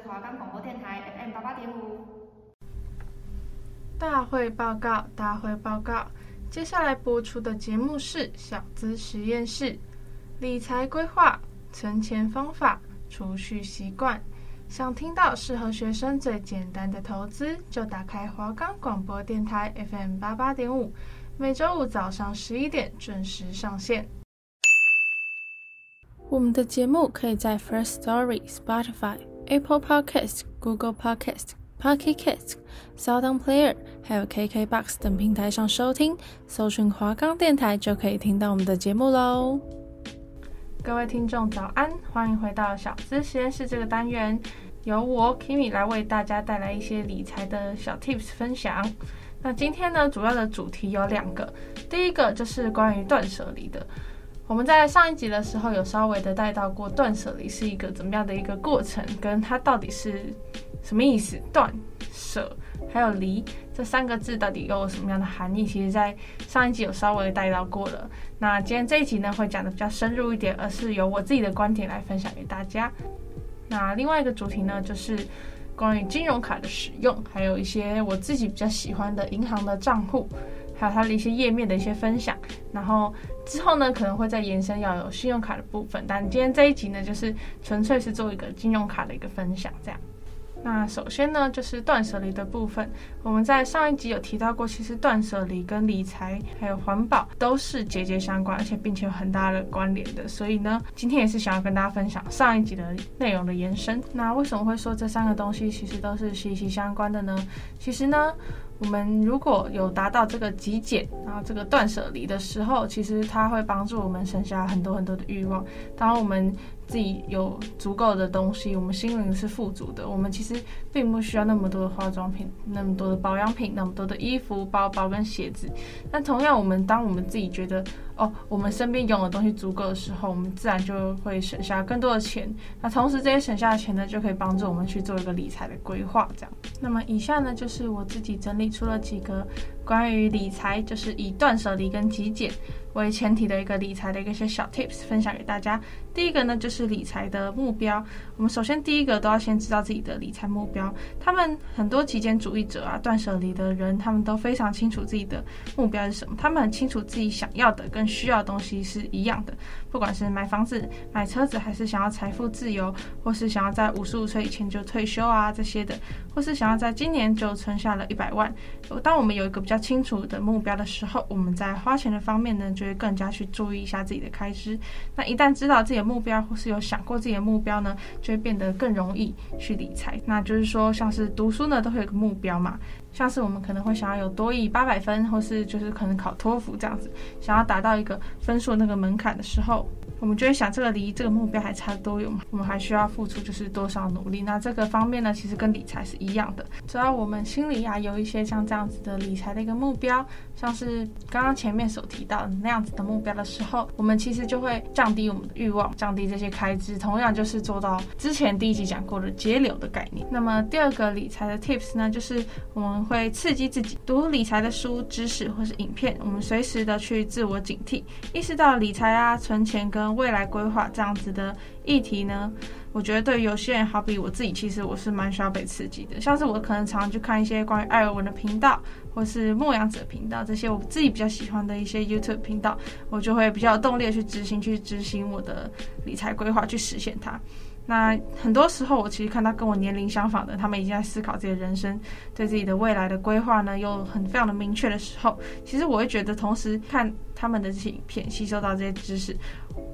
是华冈广播电台 FM 八八点五。大会报告，大会报告。接下来播出的节目是小资实验室，理财规划、存钱方法、储蓄习惯。想听到适合学生最简单的投资，就打开华冈广播电台 FM 八八点五，每周五早上十一点准时上线。我们的节目可以在 First Story、Spotify、Apple Podcast、Google Podcast、Pocket Cast、SoundPlayer，还有 KKBox 等平台上收听，搜寻华冈电台就可以听到我们的节目喽。各位听众早安，欢迎回到小资实验室这个单元，由我 Kimi 来为大家带来一些理财的小 Tips 分享。那今天呢，主要的主题有两个，第一个就是关于断舍离的。我们在上一集的时候有稍微的带到过断舍离是一个怎么样的一个过程，跟它到底是什么意思，断舍还有离这三个字到底有什么样的含义？其实，在上一集有稍微带到过了。那今天这一集呢，会讲的比较深入一点，而是由我自己的观点来分享给大家。那另外一个主题呢，就是关于金融卡的使用，还有一些我自己比较喜欢的银行的账户。还有它的一些页面的一些分享，然后之后呢，可能会再延伸要有信用卡的部分，但今天这一集呢，就是纯粹是做一个信用卡的一个分享，这样。那首先呢，就是断舍离的部分，我们在上一集有提到过，其实断舍离跟理财还有环保都是节节相关，而且并且有很大的关联的，所以呢，今天也是想要跟大家分享上一集的内容的延伸。那为什么会说这三个东西其实都是息息相关的呢？其实呢。我们如果有达到这个极简，然后这个断舍离的时候，其实它会帮助我们省下很多很多的欲望。当我们自己有足够的东西，我们心灵是富足的。我们其实并不需要那么多的化妆品，那么多的保养品，那么多的衣服、包包跟鞋子。但同样，我们当我们自己觉得哦，我们身边拥有的东西足够的时候，我们自然就会省下更多的钱。那同时，这些省下的钱呢，就可以帮助我们去做一个理财的规划。这样，那么以下呢，就是我自己整理出了几个关于理财，就是以断舍离跟极简为前提的一个理财的一个些小 tips 分享给大家。第一个呢，就是理财的目标。我们首先第一个都要先知道自己的理财目标。他们很多极简主义者啊，断舍离的人，他们都非常清楚自己的目标是什么。他们很清楚自己想要的跟需要的东西是一样的。不管是买房子、买车子，还是想要财富自由，或是想要在五十五岁以前就退休啊这些的，或是想要在今年就存下了一百万。当我们有一个比较清楚的目标的时候，我们在花钱的方面呢，就会更加去注意一下自己的开支。那一旦知道自己的目标，或是有想过自己的目标呢，就会变得更容易去理财。那就是说，像是读书呢，都会有个目标嘛。像是我们可能会想要有多益八百分，或是就是可能考托福这样子，想要达到一个分数那个门槛的时候。我们就会想，这个离这个目标还差多远嘛？我们还需要付出就是多少努力？那这个方面呢，其实跟理财是一样的。只要我们心里啊有一些像这样子的理财的一个目标，像是刚刚前面所提到的那样子的目标的时候，我们其实就会降低我们的欲望，降低这些开支。同样就是做到之前第一集讲过的节流的概念。那么第二个理财的 tips 呢，就是我们会刺激自己读理财的书、知识或是影片，我们随时的去自我警惕，意识到理财啊、存钱跟未来规划这样子的议题呢，我觉得对于有些人，好比我自己，其实我是蛮需要被刺激的。像是我可能常常去看一些关于艾尔文的频道，或是牧羊者频道这些我自己比较喜欢的一些 YouTube 频道，我就会比较有动力的去执行，去执行我的理财规划，去实现它。那很多时候，我其实看到跟我年龄相仿的，他们已经在思考自己的人生，对自己的未来的规划呢，又很非常的明确的时候，其实我会觉得，同时看他们的这些影片，吸收到这些知识。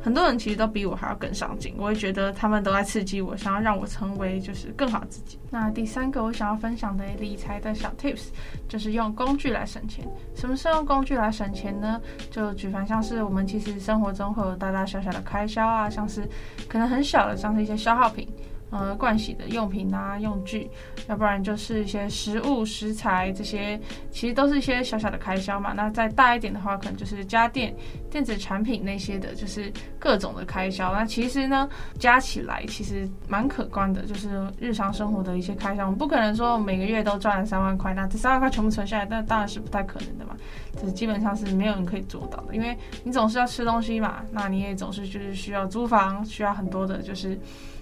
很多人其实都比我还要更上进，我会觉得他们都在刺激我，想要让我成为就是更好自己。那第三个我想要分享的理财的小 tips 就是用工具来省钱。什么是用工具来省钱呢？就举凡像是我们其实生活中会有大大小小的开销啊，像是可能很小的，像是一些消耗品。呃，盥洗的用品啊，用具，要不然就是一些食物、食材这些，其实都是一些小小的开销嘛。那再大一点的话，可能就是家电、电子产品那些的，就是各种的开销。那其实呢，加起来其实蛮可观的，就是日常生活的一些开销。我们不可能说每个月都赚了三万块，那这三万块全部存下来，那当然是不太可能的嘛。这基本上是没有人可以做到的，因为你总是要吃东西嘛，那你也总是就是需要租房，需要很多的就是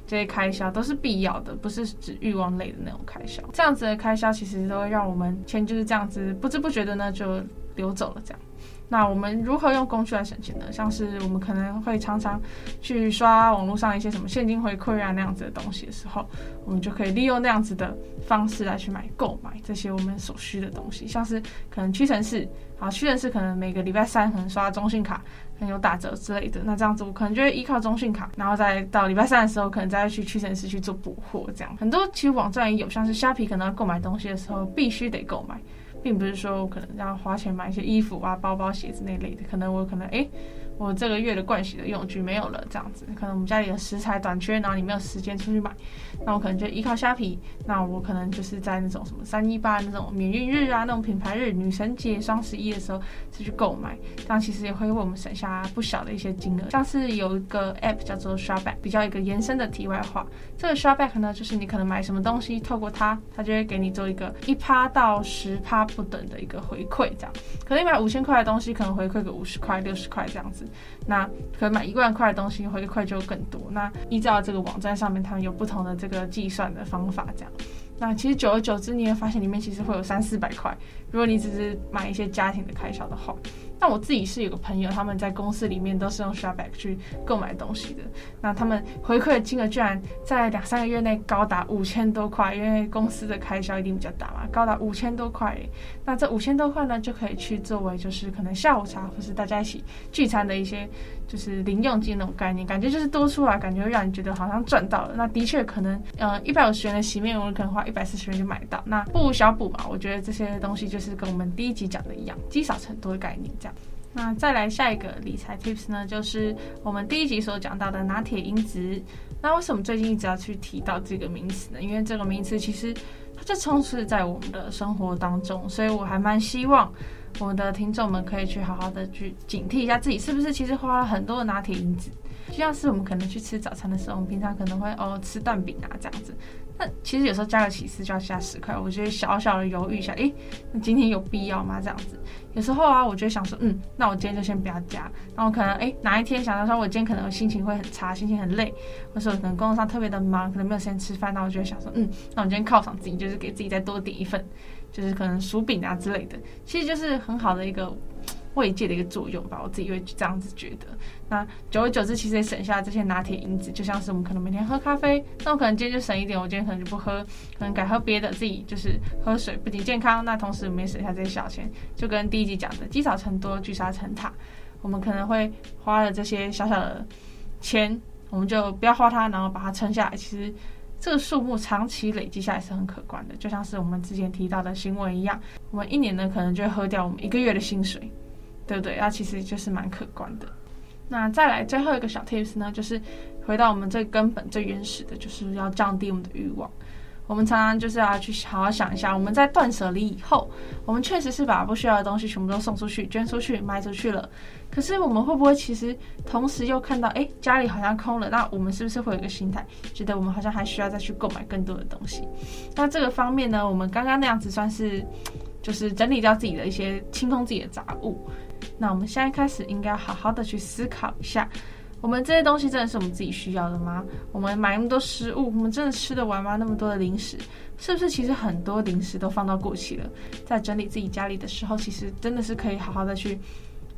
这些开销都是必要的，不是指欲望类的那种开销。这样子的开销其实都会让我们钱就是这样子不知不觉的呢就流走了，这样。那我们如何用工具来省钱呢？像是我们可能会常常去刷网络上一些什么现金回馈啊那样子的东西的时候，我们就可以利用那样子的方式来去买购买这些我们所需的东西，像是可能屈臣氏，啊屈臣氏可能每个礼拜三可能刷中信卡，有打折之类的，那这样子我可能就会依靠中信卡，然后再到礼拜三的时候，可能再去屈臣氏去做补货，这样很多其实网站也有，像是虾皮可能要购买东西的时候必须得购买。并不是说我可能要花钱买一些衣服啊、包包、鞋子那类的，可能我可能诶。我这个月的盥洗的用具没有了，这样子，可能我们家里的食材短缺，然后你没有时间出去买，那我可能就依靠虾皮，那我可能就是在那种什么三一八那种免运日啊，那种品牌日、女神节、双十一的时候再去购买，这样其实也会为我们省下不小的一些金额。像是有一个 app 叫做 ShopBack，比较一个延伸的题外话，这个 ShopBack 呢，就是你可能买什么东西，透过它，它就会给你做一个一趴到十趴不等的一个回馈，这样，可能你买五千块的东西，可能回馈个五十块、六十块这样子。那可能买一万块的东西回馈就更多。那依照这个网站上面，他们有不同的这个计算的方法，这样。那其实久而久之，你也发现里面其实会有三四百块。如果你只是买一些家庭的开销的话。那我自己是有个朋友，他们在公司里面都是用 ShopBack 去购买东西的。那他们回馈的金额居然在两三个月内高达五千多块，因为公司的开销一定比较大嘛，高达五千多块。那这五千多块呢，就可以去作为就是可能下午茶或是大家一起聚餐的一些就是零用金那种概念，感觉就是多出来，感觉让你觉得好像赚到了。那的确可能，呃，一百五十元的洗面乳可能花一百四十元就买到，那不如小补嘛。我觉得这些东西就是跟我们第一集讲的一样，积少成多的概念，这样。那再来下一个理财 tips 呢，就是我们第一集所讲到的拿铁因子。那为什么最近一直要去提到这个名词呢？因为这个名词其实它就充斥在我们的生活当中，所以我还蛮希望我们的听众们可以去好好的去警惕一下自己是不是其实花了很多的拿铁因子。就像是我们可能去吃早餐的时候，我们平常可能会哦吃蛋饼啊这样子。那其实有时候加个起司就要加十块，我觉得小小的犹豫一下，诶，那今天有必要吗？这样子，有时候啊，我就想说，嗯，那我今天就先不要加。然后可能诶，哪一天想到说，我今天可能心情会很差，心情很累，或者说可能工作上特别的忙，可能没有时间吃饭，那我就会想说，嗯，那我今天犒赏自己，就是给自己再多点一份，就是可能薯饼啊之类的，其实就是很好的一个。慰藉的一个作用吧，我自己会这样子觉得。那久而久之，其实也省下这些拿铁因子，就像是我们可能每天喝咖啡，那我可能今天就省一点，我今天可能就不喝，可能改喝别的，自己就是喝水，不仅健康，那同时我们也省下这些小钱。就跟第一集讲的，积少成多，聚沙成塔。我们可能会花了这些小小的钱，我们就不要花它，然后把它撑下来。其实这个数目长期累积下来是很可观的，就像是我们之前提到的新闻一样，我们一年呢可能就会喝掉我们一个月的薪水。对不对？那其实就是蛮可观的。那再来最后一个小 tips 呢，就是回到我们最根本、最原始的，就是要降低我们的欲望。我们常常就是要去好好想一下，我们在断舍离以后，我们确实是把不需要的东西全部都送出去、捐出去、卖出去了。可是我们会不会其实同时又看到，哎，家里好像空了？那我们是不是会有一个心态，觉得我们好像还需要再去购买更多的东西？那这个方面呢，我们刚刚那样子算是就是整理掉自己的一些清空自己的杂物。那我们现在开始应该好好的去思考一下，我们这些东西真的是我们自己需要的吗？我们买那么多食物，我们真的吃得完吗？那么多的零食，是不是其实很多零食都放到过期了？在整理自己家里的时候，其实真的是可以好好的去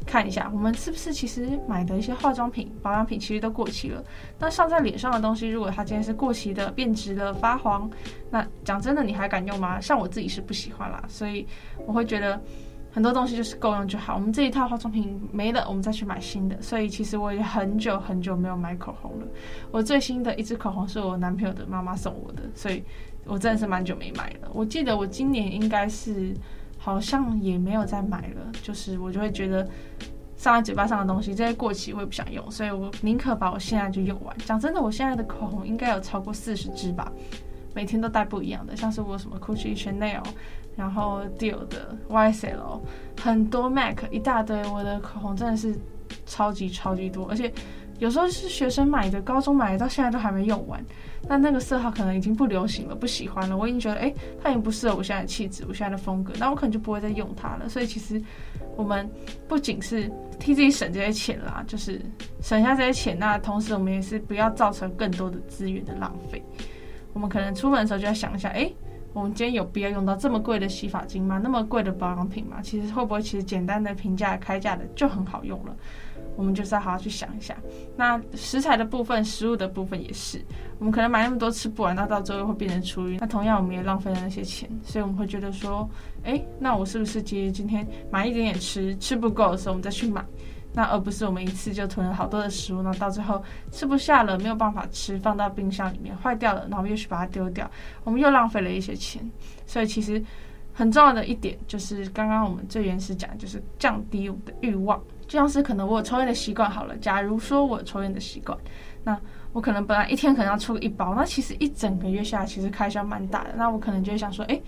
看一下，我们是不是其实买的一些化妆品、保养品其实都过期了？那上在脸上的东西，如果它今天是过期的、变质了、发黄，那讲真的，你还敢用吗？像我自己是不喜欢啦，所以我会觉得。很多东西就是够用就好。我们这一套化妆品没了，我们再去买新的。所以其实我也很久很久没有买口红了。我最新的一支口红是我男朋友的妈妈送我的，所以我真的是蛮久没买了。我记得我今年应该是好像也没有再买了。就是我就会觉得上在嘴巴上的东西这些过期我也不想用，所以我宁可把我现在就用完。讲真的，我现在的口红应该有超过四十支吧，每天都带不一样的，像是我什么 Gucci、Chanel。然后 Dior 的 YSL 很多 MAC 一大堆，我的口红真的是超级超级多，而且有时候是学生买的，高中买的，到现在都还没用完。那那个色号可能已经不流行了，不喜欢了。我已经觉得，哎，它已经不适合我现在的气质，我现在的风格，那我可能就不会再用它了。所以其实我们不仅是替自己省这些钱啦，就是省下这些钱，那同时我们也是不要造成更多的资源的浪费。我们可能出门的时候就要想一下，哎，我们今天有必要用到这么贵的洗发精吗？那么贵的保养品吗？其实会不会其实简单的平价开价的就很好用了？我们就是要好好去想一下。那食材的部分，食物的部分也是，我们可能买那么多吃不完，那到最后会变成厨余。那同样我们也浪费了那些钱，所以我们会觉得说，哎，那我是不是今今天买一点点吃，吃不够的时候我们再去买，那而不是我们一次就囤了好多的食物，那到最后吃不下了，没有办法吃，放到冰箱里面坏掉了，然后又去把它丢掉，我们又浪费了一些钱。所以其实很重要的一点就是，刚刚我们最原始讲就是降低我们的欲望。就像是可能我抽烟的习惯好了，假如说我抽烟的习惯，那我可能本来一天可能要抽一包，那其实一整个月下来其实开销蛮大的，那我可能就会想说，哎，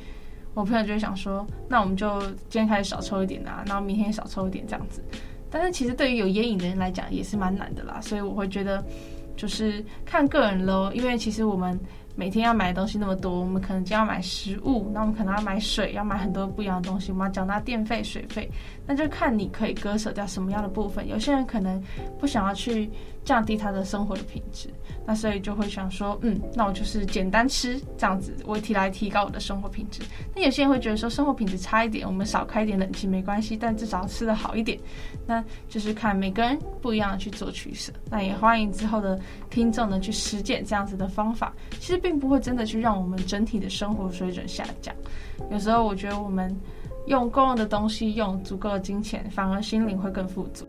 我朋友就会想说，那我们就今天开始少抽一点啊，然后明天少抽一点这样子。但是其实对于有眼影的人来讲也是蛮难的啦，所以我会觉得就是看个人喽，因为其实我们。每天要买的东西那么多，我们可能就要买食物，那我们可能要买水，要买很多不一样的东西，我们要缴纳电费、水费，那就看你可以割舍掉什么样的部分。有些人可能不想要去降低他的生活的品质，那所以就会想说，嗯，那我就是简单吃这样子，我提来提高我的生活品质。那有些人会觉得说，生活品质差一点，我们少开一点冷气没关系，但至少吃得好一点。那就是看每个人不一样的去做取舍。那也欢迎之后的听众呢去实践这样子的方法。其实。并不会真的去让我们整体的生活水准下降。有时候我觉得我们用够用的东西，用足够的金钱，反而心灵会更富足。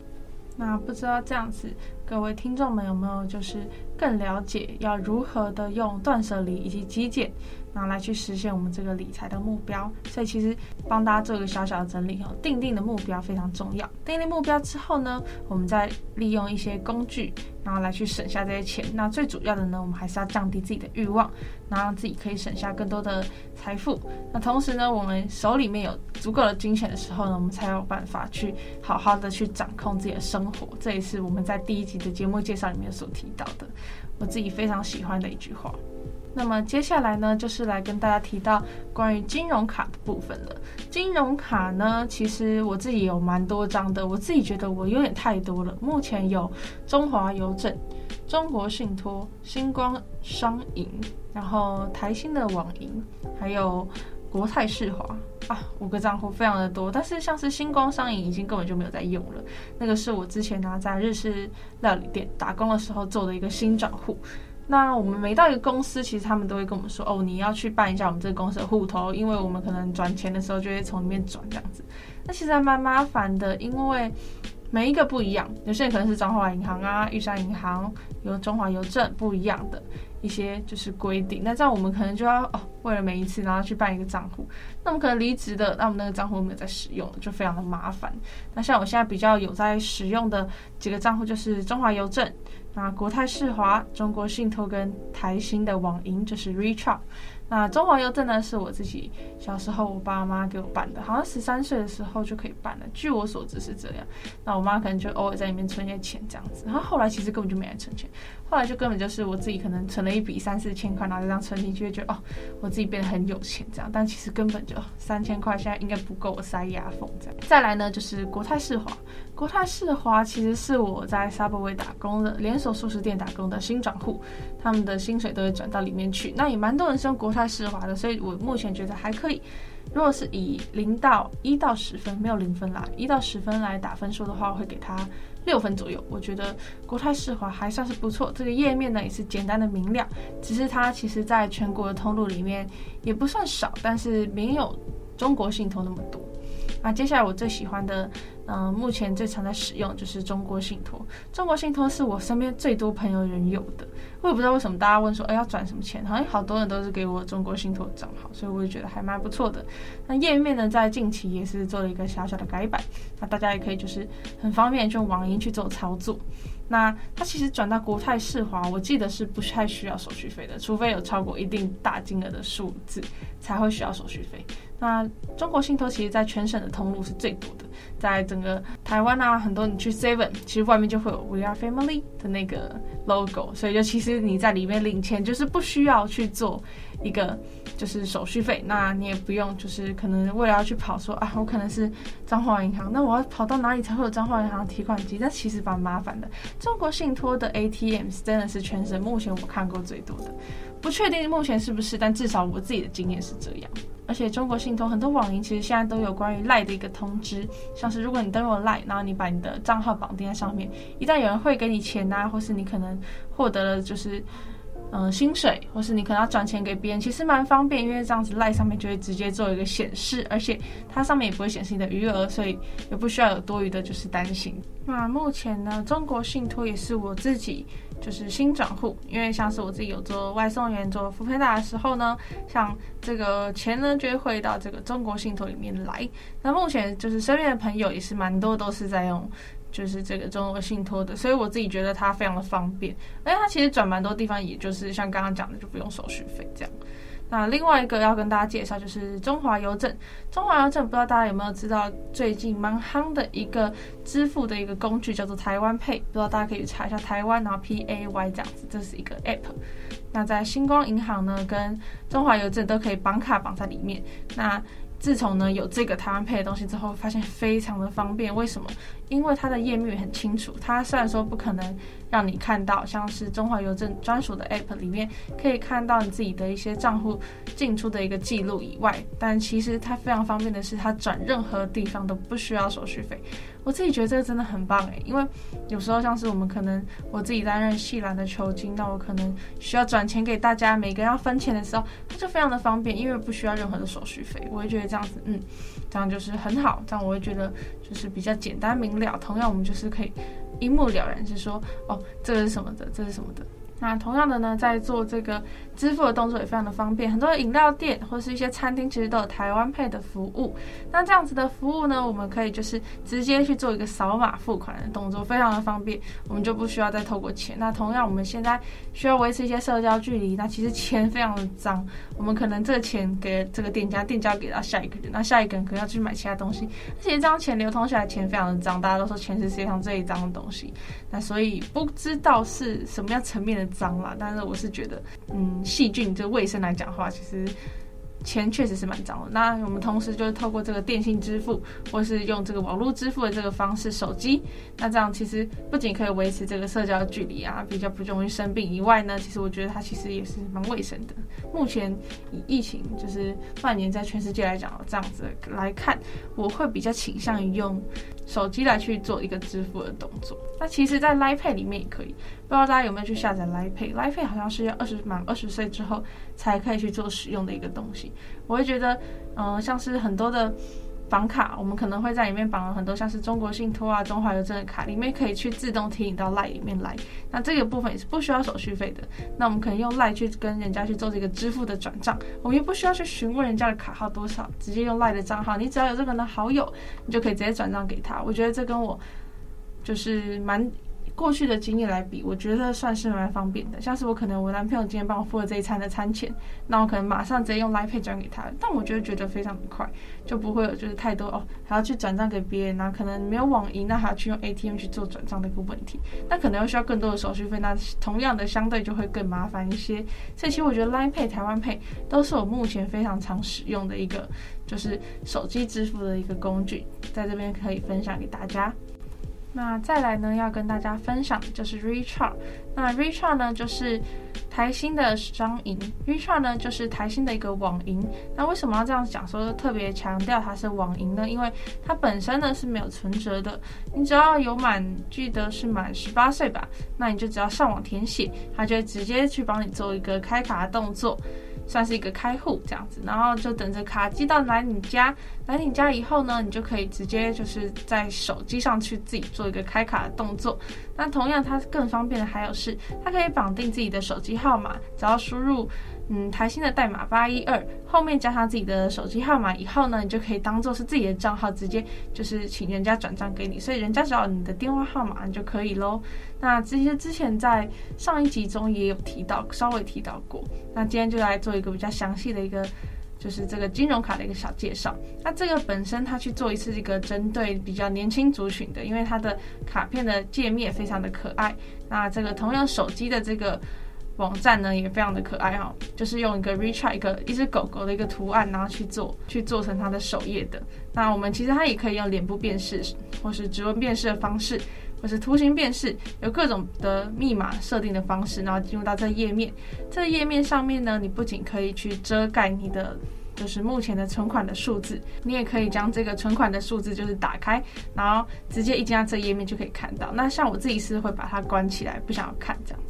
那不知道这样子，各位听众们有没有就是更了解要如何的用断舍离以及极简，然后来去实现我们这个理财的目标？所以其实帮大家做一个小小的整理哦，定定的目标非常重要。定定目标之后呢，我们再利用一些工具。然后来去省下这些钱，那最主要的呢，我们还是要降低自己的欲望，然后让自己可以省下更多的财富。那同时呢，我们手里面有足够的金钱的时候呢，我们才有办法去好好的去掌控自己的生活。这也是我们在第一集的节目介绍里面所提到的，我自己非常喜欢的一句话。那么接下来呢，就是来跟大家提到关于金融卡的部分了。金融卡呢，其实我自己有蛮多张的，我自己觉得我有点太多了。目前有中华邮政、中国信托、星光商银，然后台新的网银，还有国泰世华啊，五个账户非常的多。但是像是星光商银已经根本就没有在用了，那个是我之前呢在日式料理店打工的时候做的一个新账户。那我们每到一个公司，其实他们都会跟我们说，哦，你要去办一下我们这个公司的户头，因为我们可能转钱的时候就会从里面转这样子。那其实还蛮麻烦的，因为每一个不一样，有些人可能是彰化银行啊、玉山银行、有中华邮政不一样的一些就是规定。那这样我们可能就要哦，为了每一次然后去办一个账户，那我们可能离职的，那我们那个账户没有在使用，就非常的麻烦。那像我现在比较有在使用的几个账户就是中华邮政。那国泰世华、中国信托跟台新的网银就是 Recharge。那中华邮政呢，是我自己小时候我爸妈给我办的，好像十三岁的时候就可以办了。据我所知是这样。那我妈可能就偶尔在里面存些钱这样子，然后后来其实根本就没来存钱，后来就根本就是我自己可能存了一笔三四千块，然后就这样存进去，就觉得哦，我自己变得很有钱这样。但其实根本就三千块现在应该不够我塞牙缝这样。再来呢，就是国泰世华，国泰世华其实是我在 Subway 打工的连锁速食店打工的新转户，他们的薪水都会转到里面去。那也蛮多人是用国泰世华的，所以我目前觉得还可以。如果是以零到一到十分，没有零分啦，一到十分来打分数的话，我会给他六分左右。我觉得国泰世华还算是不错，这个页面呢也是简单的明亮，只是它其实在全国的通路里面也不算少，但是没有中国信托那么多。那接下来我最喜欢的。嗯，目前最常在使用就是中国信托。中国信托是我身边最多朋友人有的，我也不知道为什么大家问说，哎，要转什么钱？好像好多人都是给我中国信托的账号，所以我也觉得还蛮不错的。那页面呢，在近期也是做了一个小小的改版，那大家也可以就是很方便就用网银去做操作。那它其实转到国泰世华，我记得是不太需要手续费的，除非有超过一定大金额的数字才会需要手续费。那中国信托其实在全省的通路是最多的。在整个台湾啊，很多你去 Seven，其实外面就会有 We Are Family 的那个 logo，所以就其实你在里面领钱就是不需要去做一个就是手续费，那你也不用就是可能为了要去跑说啊，我可能是彰化银行，那我要跑到哪里才会有彰化银行提款机？那其实蛮麻烦的。中国信托的 ATMs 真的是全省目前我看过最多的，不确定目前是不是，但至少我自己的经验是这样。而且中国信托很多网银其实现在都有关于赖的一个通知，像是如果你登录了 LINE，然后你把你的账号绑定在上面，一旦有人会给你钱啊，或是你可能获得了就是呃、薪水，或是你可能要转钱给别人，其实蛮方便，因为这样子 LINE 上面就会直接做一个显示，而且它上面也不会显示你的余额，所以也不需要有多余的就是担心。那目前呢，中国信托也是我自己。就是新转户，因为像是我自己有做外送员、做 foodpanda 的时候呢，像这个钱呢就会汇到这个中国信托里面来。那目前就是身边的朋友也是蛮多都是在用，就是这个中国信托的，所以我自己觉得它非常的方便，而且它其实转蛮多地方，也就是像刚刚讲的，就不用手续费这样。那另外一个要跟大家介绍就是中华邮政，中华邮政不知道大家有没有知道最近蛮夯的一个支付的一个工具叫做台湾 Pay，不知道大家可以查一下台湾，然后 P A Y 这样子，这是一个 App。那在星光银行呢跟中华邮政都可以绑卡绑在里面。那自从呢有这个台湾配的东西之后，发现非常的方便。为什么？因为它的页面很清楚。它虽然说不可能让你看到像是中华邮政专属的 App 里面可以看到你自己的一些账户进出的一个记录以外，但其实它非常方便的是，它转任何地方都不需要手续费。我自己觉得这个真的很棒诶，因为有时候像是我们可能我自己担任系篮的球经，那我可能需要转钱给大家，每个人要分钱的时候，它就非常的方便，因为不需要任何的手续费。我会觉得这样子，嗯，这样就是很好，这样我会觉得就是比较简单明了。同样，我们就是可以一目了然，是说哦，这个是什么的，这是什么的。那同样的呢，在做这个支付的动作也非常的方便，很多饮料店或是一些餐厅其实都有台湾 Pay 的服务。那这样子的服务呢，我们可以就是直接去做一个扫码付款的动作，非常的方便，我们就不需要再透过钱。那同样我们现在需要维持一些社交距离，那其实钱非常的脏，我们可能这个钱给这个店家，店家给到下一个人，那下一个人可能要去买其他东西，而且这张钱流通下来，钱非常的脏，大家都说钱是世界上最脏的东西。那所以不知道是什么样层面的。脏了，但是我是觉得，嗯，细菌这卫生来讲的话，其实。钱确实是蛮脏的。那我们同时就是透过这个电信支付，或是用这个网络支付的这个方式，手机，那这样其实不仅可以维持这个社交距离啊，比较不容易生病以外呢，其实我觉得它其实也是蛮卫生的。目前以疫情就是蔓延在全世界来讲，这样子来看，我会比较倾向于用手机来去做一个支付的动作。那其实，在 Line Pay 里面也可以，不知道大家有没有去下载 Line Pay？Line Pay 好像是要二十满二十岁之后才可以去做使用的一个东西。我会觉得，嗯、像是很多的绑卡，我们可能会在里面绑了很多像是中国信托啊、中华邮政的卡，里面可以去自动提醒到 LINE 里面来。那这个部分也是不需要手续费的。那我们可能用 LINE 去跟人家去做这个支付的转账，我们也不需要去询问人家的卡号多少，直接用 LINE 的账号，你只要有这个人的好友，你就可以直接转账给他。我觉得这跟我就是蛮。过去的经验来比，我觉得算是蛮方便的。像是我可能我男朋友今天帮我付了这一餐的餐钱，那我可能马上直接用 Line Pay 转给他。但我觉得觉得非常的快，就不会有就是太多哦，还要去转账给别人，那可能没有网银，那还要去用 ATM 去做转账的一个问题，那可能又需要更多的手续费，那同样的相对就会更麻烦一些。所以其实我觉得 Line Pay、台湾 Pay 都是我目前非常常使用的一个就是手机支付的一个工具，在这边可以分享给大家。那再来呢，要跟大家分享的就是 Richart。那 Richart 呢，就是台新的商银，Richart 呢，就是台新的一个网银。那为什么要这样讲？说特别强调它是网银呢？因为它本身呢是没有存折的，你只要有满，记得是满十八岁吧，那你就只要上网填写，它就会直接去帮你做一个开卡的动作。算是一个开户这样子，然后就等着卡寄到来你家，来你家以后呢，你就可以直接就是在手机上去自己做一个开卡的动作。那同样它更方便的还有是，它可以绑定自己的手机号码，只要输入。嗯，台新的代码八一二后面加上自己的手机号码以后呢，你就可以当做是自己的账号，直接就是请人家转账给你，所以人家只要你的电话号码你就可以喽。那这些之前在上一集中也有提到，稍微提到过。那今天就来做一个比较详细的一个就是这个金融卡的一个小介绍。那这个本身它去做一次这个针对比较年轻族群的，因为它的卡片的界面非常的可爱。那这个同样手机的这个网站呢也非常的可爱哈，就是用一个 Richart 一个一只狗狗的一个图案，然后去做去做成它的首页的。那我们其实它也可以用脸部辨识或是指纹辨识的方式。或是图形辨识，有各种的密码设定的方式，然后进入到这页面。这页面上面呢，你不仅可以去遮盖你的就是目前的存款的数字，你也可以将这个存款的数字就是打开，然后直接一进到这页面就可以看到。那像我自己是会把它关起来，不想要看这样。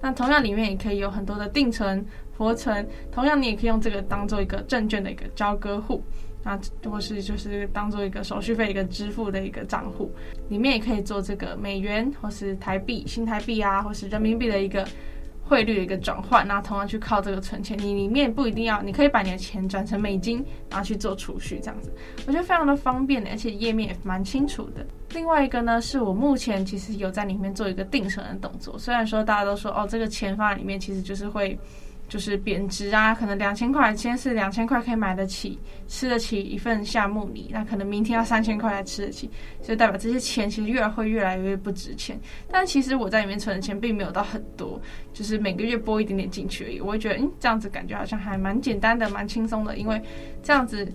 那同样里面也可以有很多的定存、活存，同样你也可以用这个当做一个证券的一个交割户。那，或是就是当做一个手续费一个支付的一个账户，里面也可以做这个美元或是台币、新台币啊，或是人民币的一个汇率的一个转换。那同样去靠这个存钱，你里面不一定要，你可以把你的钱转成美金，然后去做储蓄这样子，我觉得非常的方便，而且页面也蛮清楚的。另外一个呢，是我目前其实有在里面做一个定存的动作，虽然说大家都说哦，这个钱放在里面其实就是会。就是贬值啊，可能两千块，今天是两千块可以买得起，吃得起一份夏目里，那可能明天要三千块才吃得起，所以代表这些钱其实越来会越来越不值钱。但其实我在里面存的钱并没有到很多，就是每个月拨一点点进去而已。我会觉得，嗯，这样子感觉好像还蛮简单的，蛮轻松的，因为这样子。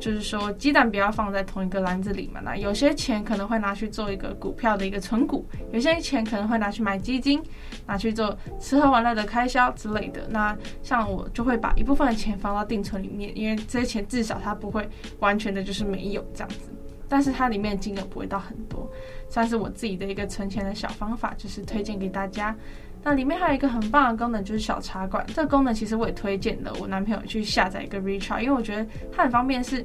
就是说，鸡蛋不要放在同一个篮子里嘛。那有些钱可能会拿去做一个股票的一个存股，有些钱可能会拿去买基金，拿去做吃喝玩乐的开销之类的。那像我就会把一部分的钱放到定存里面，因为这些钱至少它不会完全的就是没有这样子，但是它里面的金额不会到很多，算是我自己的一个存钱的小方法，就是推荐给大家。那里面还有一个很棒的功能，就是小茶馆。这个功能其实我也推荐了我男朋友去下载一个 Recharge，因为我觉得它很方便，是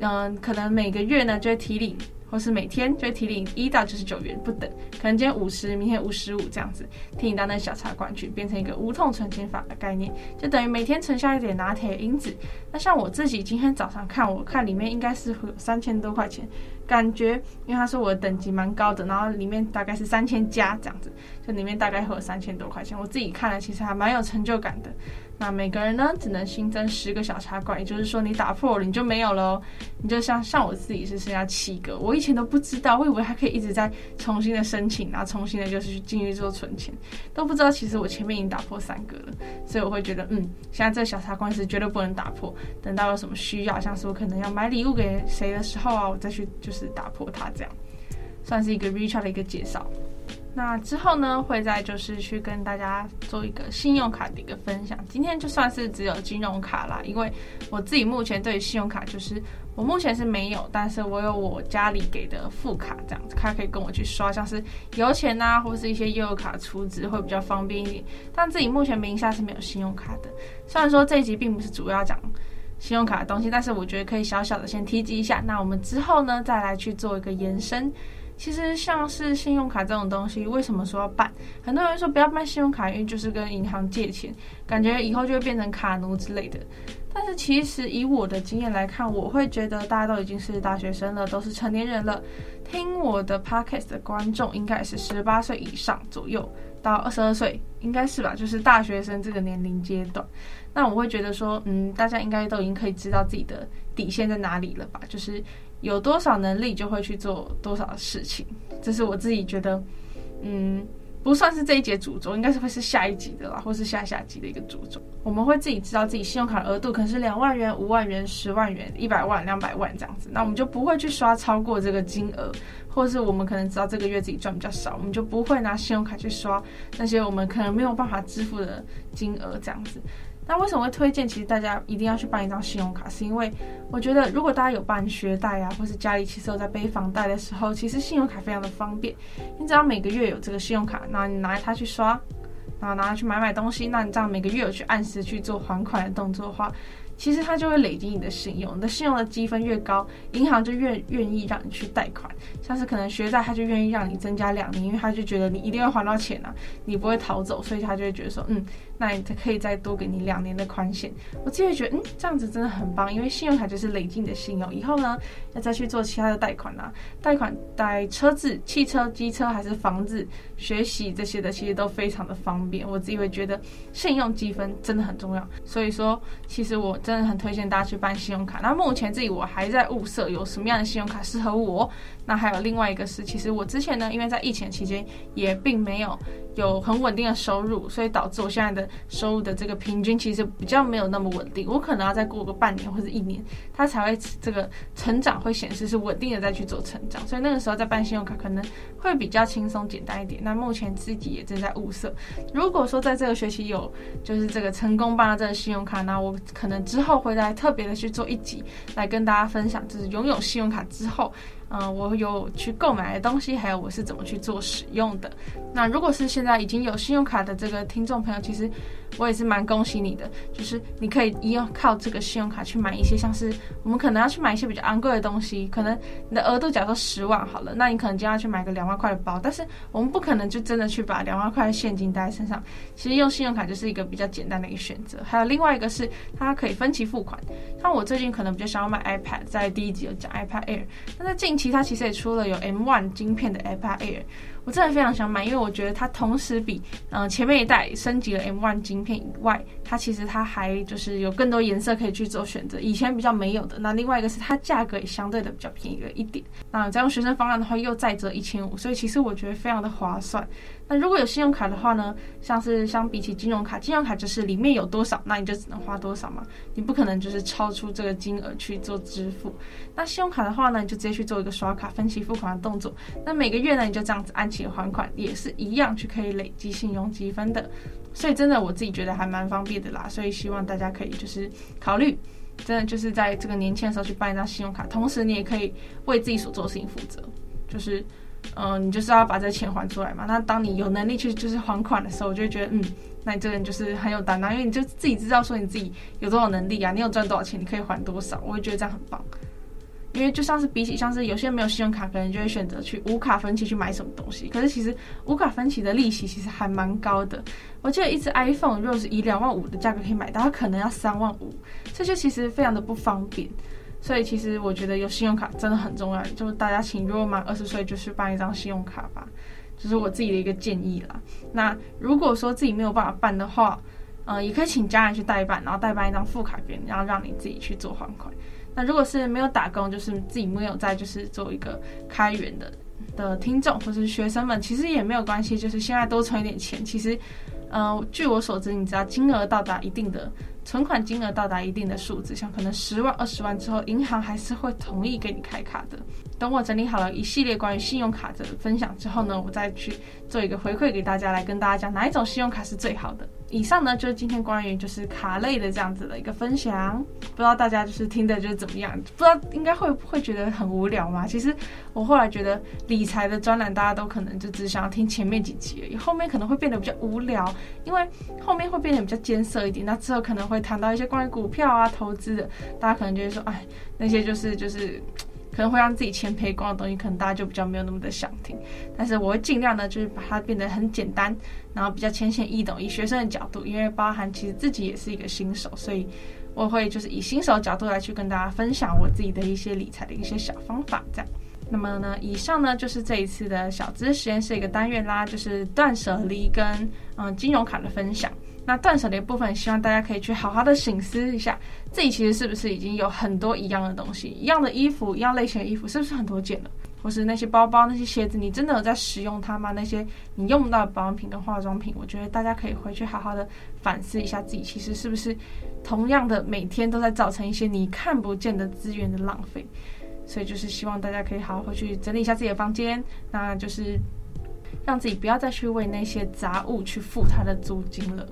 嗯，可能每个月呢就会提领。或是每天就会提领一到九十九元不等，可能今天五十，明天五十五这样子，提领到那小茶馆去，变成一个无痛存钱法的概念，就等于每天存下一点拿铁因子。那像我自己今天早上看，我看里面应该是会有三千多块钱，感觉因为他说我的等级蛮高的，然后里面大概是三千加这样子，就里面大概会有三千多块钱，我自己看了其实还蛮有成就感的。那每个人呢，只能新增十个小茶馆，也就是说你打破了你就没有了。你就像像我自己是剩下七个，我以前都不知道，我以为还可以一直在重新的申请，然后重新的就是去进去做存钱，都不知道其实我前面已经打破三个了，所以我会觉得嗯，现在这小茶馆是绝对不能打破。等到有什么需要，像是我可能要买礼物给谁的时候啊，我再去就是打破它，这样算是一个 Richart 的一个介绍。那之后呢，会再就是去跟大家做一个信用卡的一个分享。今天就算是只有金融卡啦，因为我自己目前对信用卡就是我目前是没有，但是我有我家里给的副卡这样子，他可以跟我去刷，像是油钱呐、啊，或是一些悠游卡储值会比较方便一点。但自己目前名下是没有信用卡的。虽然说这一集并不是主要讲信用卡的东西，但是我觉得可以小小的先提及一下。那我们之后呢，再来去做一个延伸。其实像是信用卡这种东西，为什么说要办？很多人说不要办信用卡，因为就是跟银行借钱，感觉以后就会变成卡奴之类的。但是其实以我的经验来看，我会觉得大家都已经是大学生了，都是成年人了。听我的 podcast 的观众应该是十八岁以上左右到二十二岁，应该是吧？就是大学生这个年龄阶段。那我会觉得说，嗯，大家应该都已经可以知道自己的底线在哪里了吧？就是。有多少能力就会去做多少事情，这是我自己觉得，嗯，不算是这一节主轴，应该是会是下一集的啦，或是下下集的一个主轴。我们会自己知道自己信用卡额度可能是两万元、五万元、十万元、一百万、两百万这样子，那我们就不会去刷超过这个金额，或是我们可能知道这个月自己赚比较少，我们就不会拿信用卡去刷那些我们可能没有办法支付的金额这样子。那为什么会推荐？其实大家一定要去办一张信用卡，是因为我觉得如果大家有办学贷啊，或是家里其实有在背房贷的时候，其实信用卡非常的方便。你只要每个月有这个信用卡，那你拿它去刷，然后拿它去买买东西，那你这样每个月有去按时去做还款的动作的话。其实它就会累积你的信用，你的信用的积分越高，银行就越愿意让你去贷款。像是可能学贷，他就愿意让你增加两年，因为他就觉得你一定会还到钱啊，你不会逃走，所以他就会觉得说，嗯，那你可以再多给你两年的宽限。我自己会觉得，嗯，这样子真的很棒，因为信用卡就是累积你的信用，以后呢，要再去做其他的贷款啦，贷款贷车子、汽车、机车还是房子、学习这些的，其实都非常的方便。我自己会觉得信用积分真的很重要，所以说，其实我真的很推荐大家去办信用卡。那目前自己我还在物色有什么样的信用卡适合我。那还有另外一个是，其实我之前呢，因为在疫情期间也并没有有很稳定的收入，所以导致我现在的收入的这个平均其实比较没有那么稳定。我可能要再过个半年或者一年，它才会这个成长会显示是稳定的再去做成长。所以那个时候再办信用卡可能会比较轻松简单一点。那目前自己也正在物色，如果说在这个学期有就是这个成功办了这个信用卡，那我可能之后会再特别的去做一集来跟大家分享，就是拥有信用卡之后。嗯，我有去购买的东西，还有我是怎么去做使用的。那如果是现在已经有信用卡的这个听众朋友，其实我也是蛮恭喜你的，就是你可以依靠这个信用卡去买一些像是我们可能要去买一些比较昂贵的东西，可能你的额度假如说十万好了，那你可能就要去买个两万块的包，但是我们不可能就真的去把两万块的现金带在身上。其实用信用卡就是一个比较简单的一个选择。还有另外一个是它可以分期付款，像我最近可能比较想要买 iPad，在第一集有讲 iPad Air，那在近期它其实也出了有 M1 晶片的 iPad Air。我真的非常想买，因为我觉得它同时比嗯、前面一代升级了 M1 晶片以外，它其实它还就是有更多颜色可以去做选择，以前比较没有的。那另外一个是它价格也相对的比较便宜了一点。那再用学生方案的话又再折一千五，所以其实我觉得非常的划算。那如果有信用卡的话呢，像是相比起金融卡，金融卡就是里面有多少，那你就只能花多少嘛，你不可能就是超出这个金额去做支付。那信用卡的话呢，你就直接去做一个刷卡分期付款的动作。那每个月呢，你就这样子按期还款，也是一样去可以累积信用积分的。所以真的我自己觉得还蛮方便的啦。所以希望大家可以就是考虑，真的就是在这个年轻的时候去办一张信用卡，同时你也可以为自己所做的事情负责，就是。嗯，你就是要把这钱还出来嘛。那当你有能力去就是还款的时候，我就会觉得，嗯，那你这个人就是很有担当，因为你就自己知道说你自己有多少能力啊，你有赚多少钱，你可以还多少，我会觉得这样很棒。因为就像是比起像是有些人没有信用卡，可能就会选择去无卡分期去买什么东西。可是其实无卡分期的利息其实还蛮高的。我记得一只 iPhone 如果是以两万五的价格可以买到，它可能要三万五，这些其实非常的不方便。所以其实我觉得有信用卡真的很重要，就是大家请如果满二十岁就去办一张信用卡吧，就是我自己的一个建议啦。那如果说自己没有办法办的话，嗯、呃，也可以请家人去代办，然后代办一张副卡给你，然后让你自己去做还款。那如果是没有打工，就是自己没有在就是做一个开源的的听众或是学生们，其实也没有关系，就是现在多存一点钱。其实，嗯、据我所知，你知道金额到达一定的。存款金额到达一定的数字，像可能十万、二十万之后，银行还是会同意给你开卡的。等我整理好了一系列关于信用卡的分享之后呢，我再去做一个回馈给大家，来跟大家讲哪一种信用卡是最好的。以上呢就是今天关于就是卡类的这样子的一个分享，不知道大家就是听的就是怎么样？不知道应该会会觉得很无聊吗？其实我后来觉得理财的专栏大家都可能就只想要听前面几集而已，后面可能会变得比较无聊，因为后面会变得比较艰涩一点。那之后可能会谈到一些关于股票啊、投资的，大家可能就会说，哎，那些就是就是。可能会让自己钱赔光的东西，可能大家就比较没有那么的想听。但是我会尽量呢，就是把它变得很简单，然后比较浅显易懂。以学生的角度，因为包含其实自己也是一个新手，所以我会就是以新手角度来去跟大家分享我自己的一些理财的一些小方法，这样。那么呢，以上呢就是这一次的小资实验室一个单元啦，就是断舍离跟嗯金融卡的分享。那断舍离的部分，希望大家可以去好好的省思一下，自己其实是不是已经有很多一样的东西，一样的衣服，一样类型的衣服，是不是很多件了？或是那些包包、那些鞋子，你真的有在使用它吗？那些你用不到的保养品跟化妆品，我觉得大家可以回去好好的反思一下自己，其实是不是同样的每天都在造成一些你看不见的资源的浪费。所以就是希望大家可以好好回去整理一下自己的房间，那就是让自己不要再去为那些杂物去付它的租金了。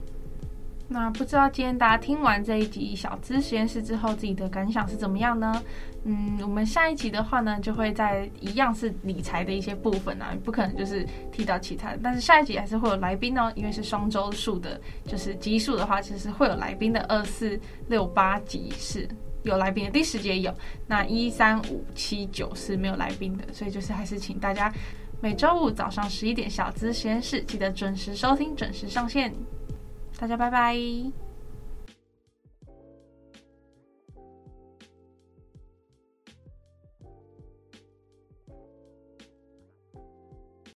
那不知道今天大家听完这一集小资实验室之后，自己的感想是怎么样呢？嗯，我们下一集的话呢，就会在一样是理财的一些部分啊，不可能就是提到其他的。但是下一集还是会有来宾哦，因为是双周数的，就是集数的话，其实会有来宾的。二四六八集是有来宾的，第十集也有。那一三五七九是没有来宾的，所以就是还是请大家每周五早上十一点小资实验室记得准时收听，准时上线。大家拜拜。